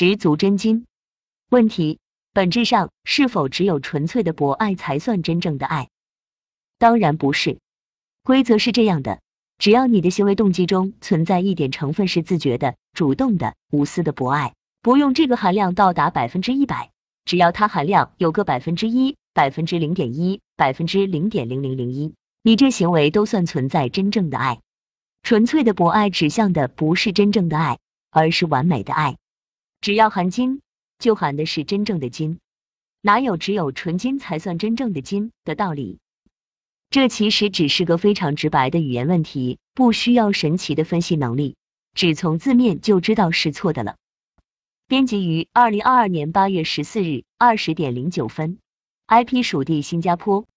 十足真金。问题：本质上是否只有纯粹的博爱才算真正的爱？当然不是。规则是这样的：只要你的行为动机中存在一点成分是自觉的、主动的、无私的博爱，不用这个含量到达百分之一百，只要它含量有个百分之一、百分之零点一、百分之零点零零零一，你这行为都算存在真正的爱。纯粹的博爱指向的不是真正的爱，而是完美的爱。只要含金，就含的是真正的金，哪有只有纯金才算真正的金的道理？这其实只是个非常直白的语言问题，不需要神奇的分析能力，只从字面就知道是错的了。编辑于二零二二年八月十四日二十点零九分，IP 属地新加坡。